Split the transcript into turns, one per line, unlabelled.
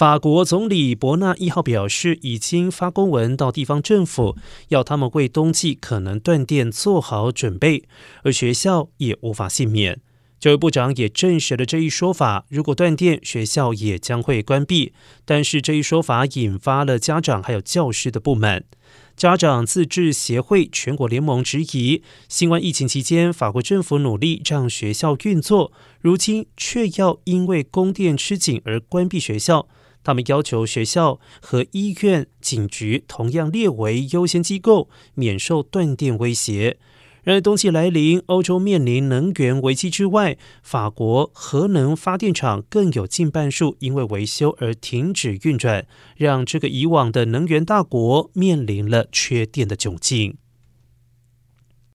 法国总理伯纳一号表示，已经发公文到地方政府，要他们为冬季可能断电做好准备，而学校也无法幸免。教育部长也证实了这一说法，如果断电，学校也将会关闭。但是这一说法引发了家长还有教师的不满。家长自治协会全国联盟质疑，新冠疫情期间，法国政府努力让学校运作，如今却要因为供电吃紧而关闭学校。他们要求学校和医院、警局同样列为优先机构，免受断电威胁。然而，冬季来临，欧洲面临能源危机之外，法国核能发电厂更有近半数因为维修而停止运转，让这个以往的能源大国面临了缺电的窘境。